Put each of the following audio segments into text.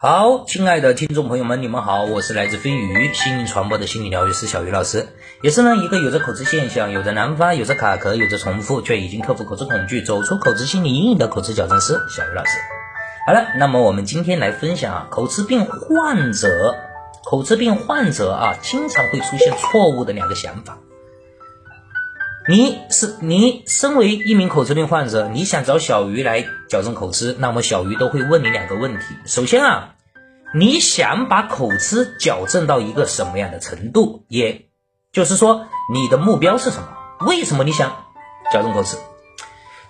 好，亲爱的听众朋友们，你们好，我是来自飞鱼心灵传播的心理疗愈师小鱼老师，也是呢一个有着口吃现象、有着难发、有着卡壳、有着重复，却已经克服口吃恐惧、走出口吃心理阴影的口吃矫正师小鱼老师。好了，那么我们今天来分享啊，口吃病患者，口吃病患者啊，经常会出现错误的两个想法。你是你身为一名口吃病患者，你想找小鱼来矫正口吃，那么小鱼都会问你两个问题。首先啊，你想把口吃矫正到一个什么样的程度？也就是说，你的目标是什么？为什么你想矫正口吃？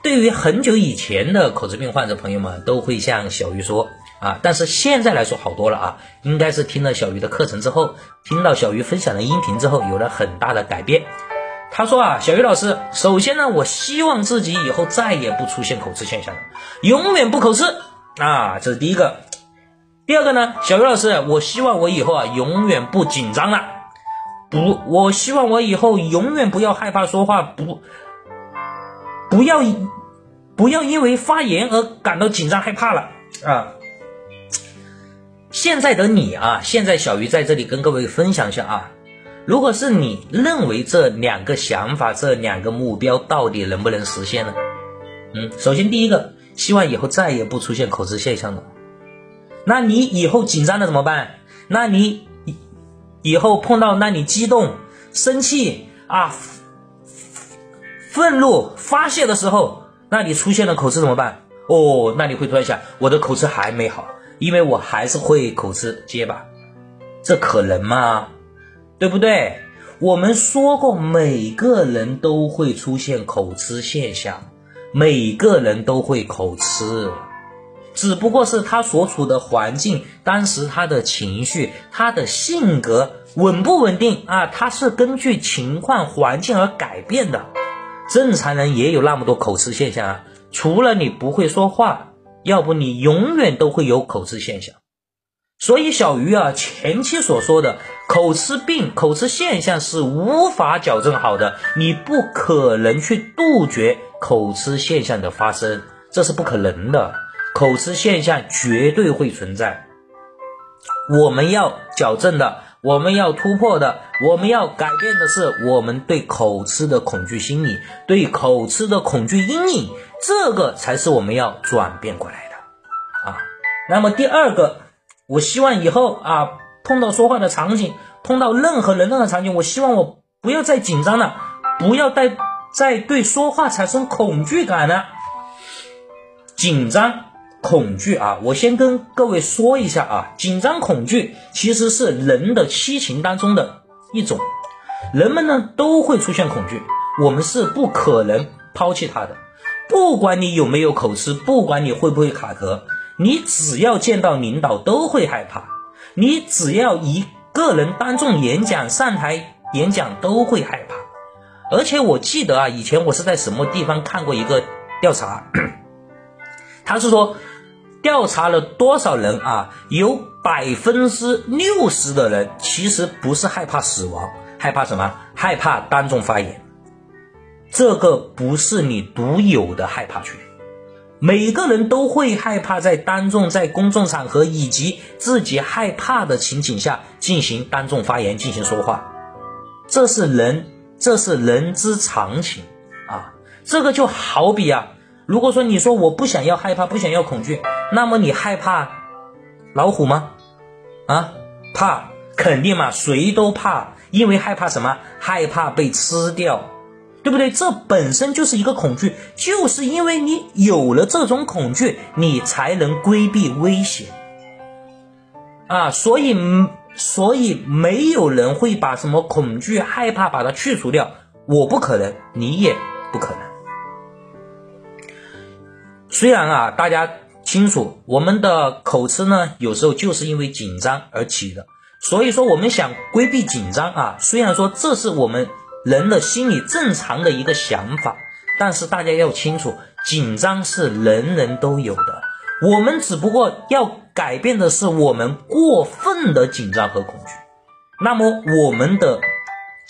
对于很久以前的口吃病患者朋友们，都会向小鱼说啊，但是现在来说好多了啊，应该是听了小鱼的课程之后，听到小鱼分享的音频之后，有了很大的改变。他说啊，小鱼老师，首先呢，我希望自己以后再也不出现口吃现象了，永远不口吃啊，这是第一个。第二个呢，小鱼老师，我希望我以后啊，永远不紧张了，不，我希望我以后永远不要害怕说话，不，不要，不要因为发言而感到紧张害怕了啊。现在的你啊，现在小鱼在这里跟各位分享一下啊。如果是你认为这两个想法、这两个目标到底能不能实现呢？嗯，首先第一个，希望以后再也不出现口吃现象了。那你以后紧张了怎么办？那你以后碰到那你激动、生气啊、愤怒发泄的时候，那你出现了口吃怎么办？哦，那你会突然想，我的口吃还没好，因为我还是会口吃结巴，这可能吗？对不对？我们说过，每个人都会出现口吃现象，每个人都会口吃，只不过是他所处的环境，当时他的情绪、他的性格稳不稳定啊？他是根据情况、环境而改变的。正常人也有那么多口吃现象啊，除了你不会说话，要不你永远都会有口吃现象。所以小鱼啊，前期所说的口吃病、口吃现象是无法矫正好的，你不可能去杜绝口吃现象的发生，这是不可能的。口吃现象绝对会存在，我们要矫正的，我们要突破的，我们要改变的是我们对口吃的恐惧心理，对口吃的恐惧阴影，这个才是我们要转变过来的啊。那么第二个。我希望以后啊，碰到说话的场景，碰到任何人任何场景，我希望我不要再紧张了，不要再再对说话产生恐惧感了。紧张、恐惧啊，我先跟各位说一下啊，紧张、恐惧其实是人的七情当中的一种，人们呢都会出现恐惧，我们是不可能抛弃它的，不管你有没有口吃，不管你会不会卡壳。你只要见到领导都会害怕，你只要一个人当众演讲、上台演讲都会害怕。而且我记得啊，以前我是在什么地方看过一个调查，他是说调查了多少人啊，有百分之六十的人其实不是害怕死亡，害怕什么？害怕当众发言。这个不是你独有的害怕权。每个人都会害怕在当众、在公众场合以及自己害怕的情景下进行当众发言、进行说话，这是人，这是人之常情啊。这个就好比啊，如果说你说我不想要害怕、不想要恐惧，那么你害怕老虎吗？啊，怕，肯定嘛，谁都怕，因为害怕什么？害怕被吃掉。对不对？这本身就是一个恐惧，就是因为你有了这种恐惧，你才能规避危险啊！所以，所以没有人会把什么恐惧、害怕把它去除掉。我不可能，你也不可能。虽然啊，大家清楚，我们的口吃呢，有时候就是因为紧张而起的。所以说，我们想规避紧张啊，虽然说这是我们。人的心理正常的一个想法，但是大家要清楚，紧张是人人都有的，我们只不过要改变的是我们过分的紧张和恐惧。那么我们的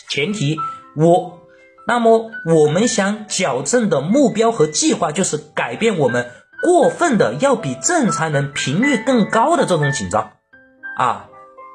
前提，我，那么我们想矫正的目标和计划就是改变我们过分的要比正常人频率更高的这种紧张啊。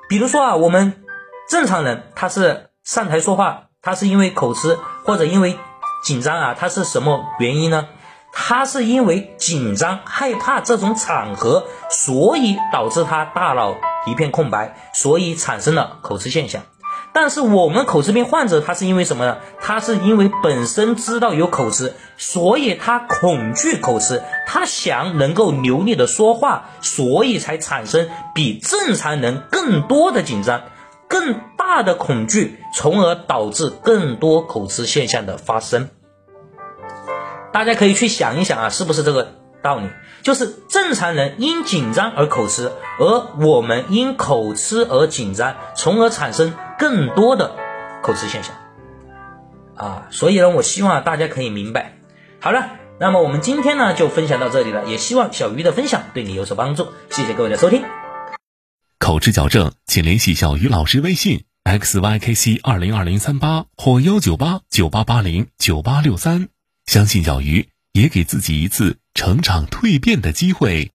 比如说啊，我们正常人他是上台说话，他是因为口吃或者因为紧张啊，他是什么原因呢？他是因为紧张害怕这种场合，所以导致他大脑一片空白，所以产生了口吃现象。但是我们口吃病患者，他是因为什么呢？他是因为本身知道有口吃，所以他恐惧口吃，他想能够流利的说话，所以才产生比正常人更多的紧张，更大的恐惧，从而导致更多口吃现象的发生。大家可以去想一想啊，是不是这个道理？就是正常人因紧张而口吃，而我们因口吃而紧张，从而产生更多的口吃现象啊。所以呢，我希望大家可以明白。好了，那么我们今天呢就分享到这里了，也希望小鱼的分享对你有所帮助。谢谢各位的收听。口吃矫正，请联系小鱼老师微信：xykc 二零二零三八或幺九八九八八零九八六三。相信小鱼，也给自己一次成长蜕变的机会。